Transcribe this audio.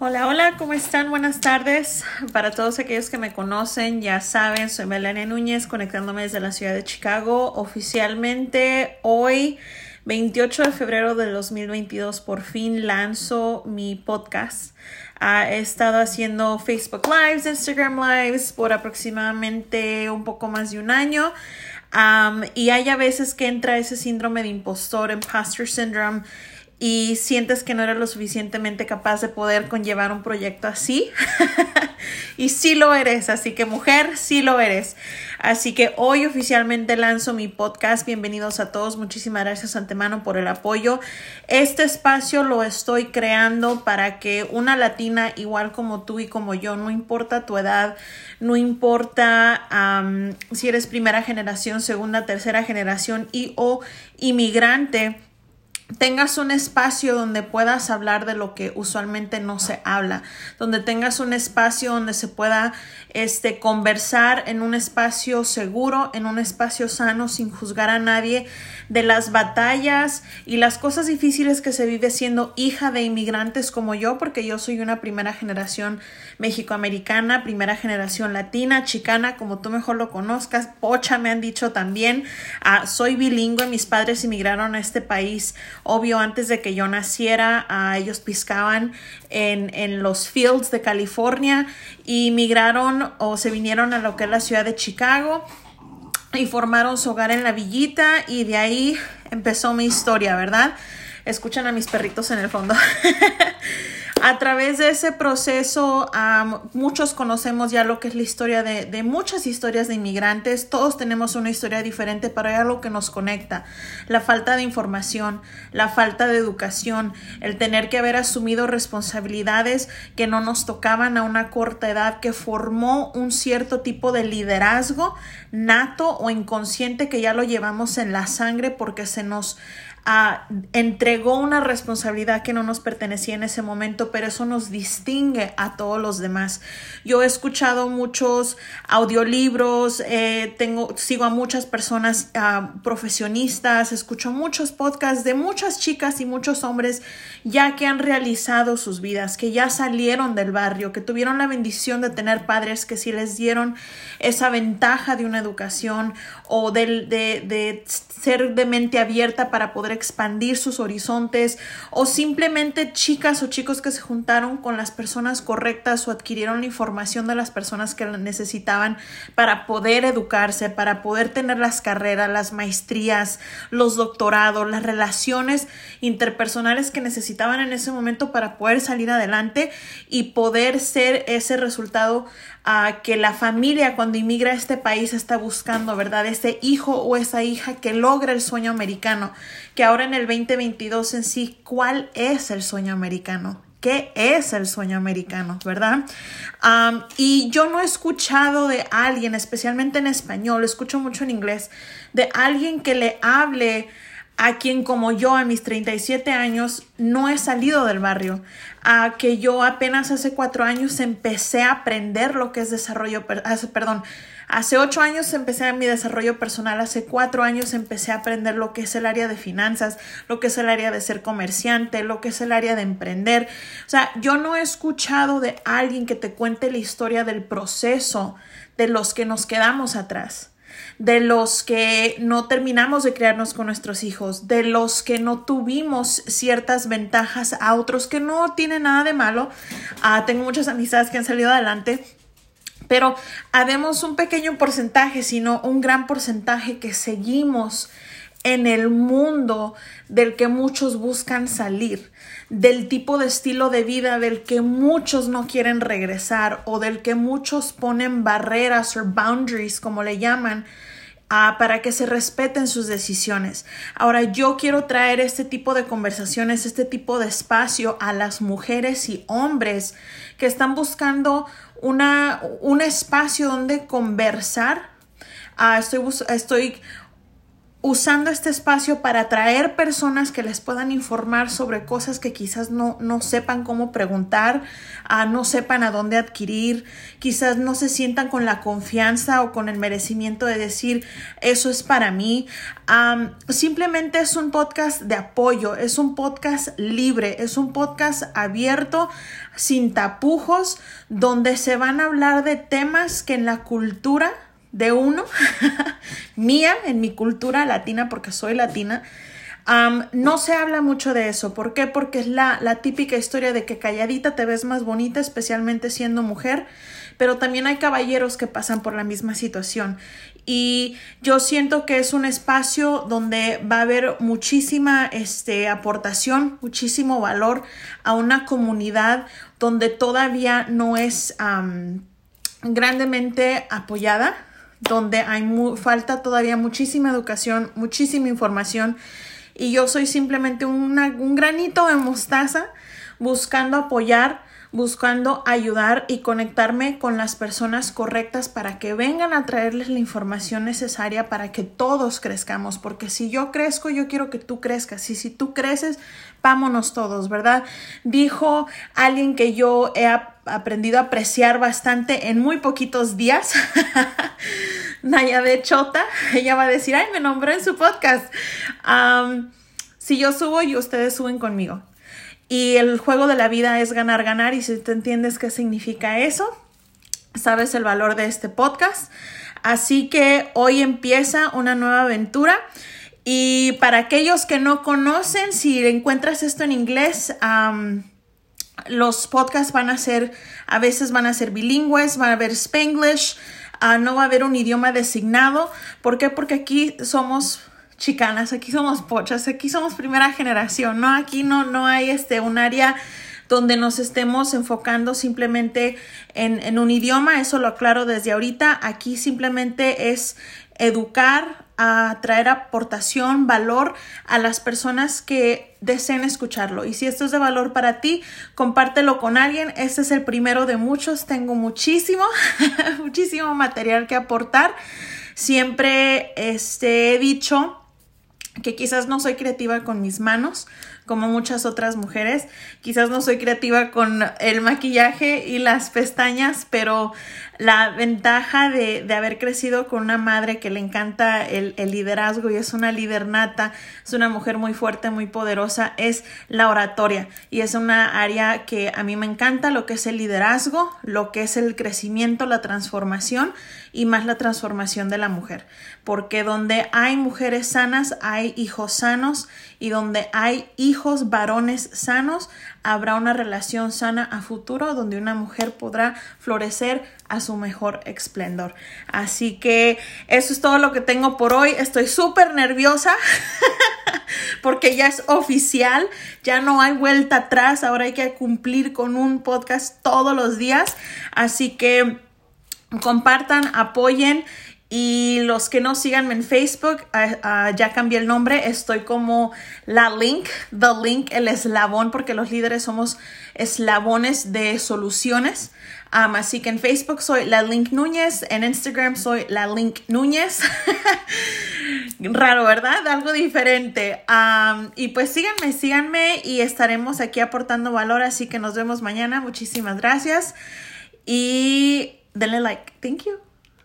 Hola, hola, ¿cómo están? Buenas tardes. Para todos aquellos que me conocen, ya saben, soy Melania Núñez, conectándome desde la ciudad de Chicago. Oficialmente hoy, 28 de febrero de 2022, por fin lanzo mi podcast. Ah, he estado haciendo Facebook Lives, Instagram Lives por aproximadamente un poco más de un año. y hay a veces que entra ese síndrome de impostor, imposter syndrome, y sientes que no eres lo suficientemente capaz de poder conllevar un proyecto así. y sí lo eres, así que mujer, sí lo eres. Así que hoy oficialmente lanzo mi podcast. Bienvenidos a todos. Muchísimas gracias antemano por el apoyo. Este espacio lo estoy creando para que una latina igual como tú y como yo, no importa tu edad, no importa si eres primera generación, segunda, tercera generación y o inmigrante, tengas un espacio donde puedas hablar de lo que usualmente no se habla, donde tengas un espacio donde se pueda este conversar en un espacio seguro, en un espacio sano sin juzgar a nadie de las batallas y las cosas difíciles que se vive siendo hija de inmigrantes como yo, porque yo soy una primera generación mexicoamericana, primera generación latina, chicana, como tú mejor lo conozcas, pocha me han dicho también, ah, soy bilingüe, mis padres inmigraron a este país Obvio, antes de que yo naciera, ellos piscaban en, en, los fields de California y migraron o se vinieron a lo que es la ciudad de Chicago y formaron su hogar en la villita y de ahí empezó mi historia, ¿verdad? Escuchan a mis perritos en el fondo. A través de ese proceso, muchos conocemos ya lo que es la historia de, muchas historias de inmigrantes. Todos tenemos una historia diferente, pero hay algo que nos conecta. La falta de información, la falta de educación, el tener que haber asumido responsabilidades que no nos tocaban a una corta edad, que formó un cierto tipo de liderazgo nato o inconsciente que ya lo llevamos en la sangre porque se nos entregó una responsabilidad que no nos pertenecía en ese momento, pero eso nos distingue a todos los demás. Yo he escuchado muchos audiolibros, eh, tengo, sigo a muchas personas profesionistas, escucho muchos podcasts de muchas chicas y muchos hombres ya que han realizado sus vidas, que ya salieron del barrio, que tuvieron la bendición de tener padres que sí les dieron esa ventaja de una educación o de, de, de ser de mente abierta para poder expandir sus horizontes o simplemente chicas o chicos que se juntaron con las personas correctas o adquirieron la información de las personas que necesitaban para poder educarse, para poder tener las carreras, las maestrías, los doctorados, las relaciones interpersonales que necesitaban en ese momento para poder salir adelante y poder ser ese resultado que la familia cuando inmigra a este país está buscando, ¿verdad? Ese hijo o esa hija que logra el sueño americano, que ahora en el 2022 en sí, ¿cuál es el sueño americano? ¿Qué es el sueño americano, verdad? y yo no he escuchado de alguien, especialmente en español, escucho mucho en inglés, de alguien que le hable a quien como yo a mis 37 años no he salido del barrio, a que yo apenas hace cuatro años empecé a aprender lo que es desarrollo, perdón, hace ocho años empecé mi desarrollo personal, hace cuatro años empecé a aprender lo que es el área de finanzas, lo que es el área de ser comerciante, lo que es el área de emprender. O sea, yo no he escuchado de alguien que te cuente la historia del proceso de los que nos quedamos atrás de los que no terminamos de criarnos con nuestros hijos, de los que no tuvimos ciertas ventajas a otros que no tienen nada de malo. Ah, tengo muchas amistades que han salido adelante, pero habemos un pequeño porcentaje, sino un gran porcentaje que seguimos en el mundo del que muchos buscan salir, del tipo de estilo de vida del que muchos no quieren regresar o del que muchos ponen barreras o boundaries, como le llaman, para que se respeten sus decisiones. Ahora yo quiero traer este tipo de conversaciones, este tipo de espacio a las mujeres y hombres que están buscando una, un espacio donde conversar. estoy, estoy usando este espacio para atraer personas que les puedan informar sobre cosas que quizás no, no sepan cómo preguntar, uh, no sepan a dónde adquirir, quizás no se sientan con la confianza o con el merecimiento de decir eso es para mí. Um, simplemente es un podcast de apoyo, es un podcast libre, es un podcast abierto, sin tapujos, donde se van a hablar de temas que en la cultura de uno, mía, en mi cultura latina, porque soy latina, no se habla mucho de eso. ¿Por qué? Porque es la, la típica historia de que calladita te ves más bonita, especialmente siendo mujer, pero también hay caballeros que pasan por la misma situación. Y yo siento que es un espacio donde va a haber muchísima este, aportación, muchísimo valor a una comunidad donde todavía no es grandemente apoyada donde hay falta todavía muchísima educación, muchísima información y yo soy simplemente un granito de mostaza buscando apoyar, buscando ayudar y conectarme con las personas correctas para que vengan a traerles la información necesaria para que todos crezcamos, porque si yo crezco, yo quiero que tú crezcas y si tú creces, vámonos todos, ¿verdad? Dijo alguien que yo he aprendido a apreciar bastante en muy poquitos días. Naya de Chota, ella va a decir, ay, me nombró en su podcast. si yo subo y ustedes suben conmigo. Y el juego de la vida es ganar, ganar. Y si tú entiendes qué significa eso, sabes el valor de este podcast. Así que hoy empieza una nueva aventura. Y para aquellos que no conocen, si encuentras esto en inglés, los podcasts van a ser, a veces van a ser bilingües, van a haber Spanglish, uh, no va a haber un idioma designado. ¿Por qué? Porque aquí somos chicanas, aquí somos pochas, aquí somos primera generación, ¿no? Aquí no, no hay este, un área donde nos estemos enfocando simplemente en, en un idioma, eso lo aclaro desde ahorita, aquí simplemente es educar, a traer aportación, valor a las personas que deseen escucharlo. Y si esto es de valor para ti, compártelo con alguien. Este es el primero de muchos. Tengo muchísimo, muchísimo material que aportar. Siempre este, he dicho que quizás no soy creativa con mis manos, como muchas otras mujeres. Quizás no soy creativa con el maquillaje y las pestañas, pero la ventaja de, de, haber crecido con una madre que le encanta el, el, liderazgo y es una líder nata, es una mujer muy fuerte, muy poderosa, es la oratoria y es una área que a mí me encanta, lo que es el liderazgo, lo que es el crecimiento, la transformación y más la transformación de la mujer, porque donde hay mujeres sanas, hay hijos sanos y donde hay hijos varones sanos, habrá una relación sana a futuro donde una mujer podrá florecer a su mejor esplendor. Así que eso es todo lo que tengo por hoy. Estoy súper nerviosa porque ya es oficial, ya no hay vuelta atrás, ahora hay que cumplir con un podcast todos los días. Así que compartan, apoyen y los que no síganme en Facebook, ah, ah, ya cambié el nombre, estoy como la link, the link, el eslabón, porque los líderes somos eslabones de soluciones. así que en Facebook soy la link Núñez, en Instagram soy la link Núñez. Raro, ¿verdad? Algo diferente. y pues síganme, síganme y estaremos aquí aportando valor, así que nos vemos mañana. Muchísimas gracias y denle like. Thank you.